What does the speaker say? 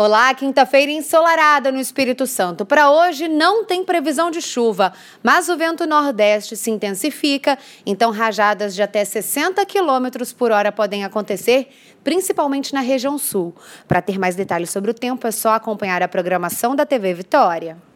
Olá, quinta-feira ensolarada no Espírito Santo. Para hoje não tem previsão de chuva, mas o vento nordeste se intensifica, então rajadas de até 60 km por hora podem acontecer, principalmente na região sul. Para ter mais detalhes sobre o tempo, é só acompanhar a programação da TV Vitória.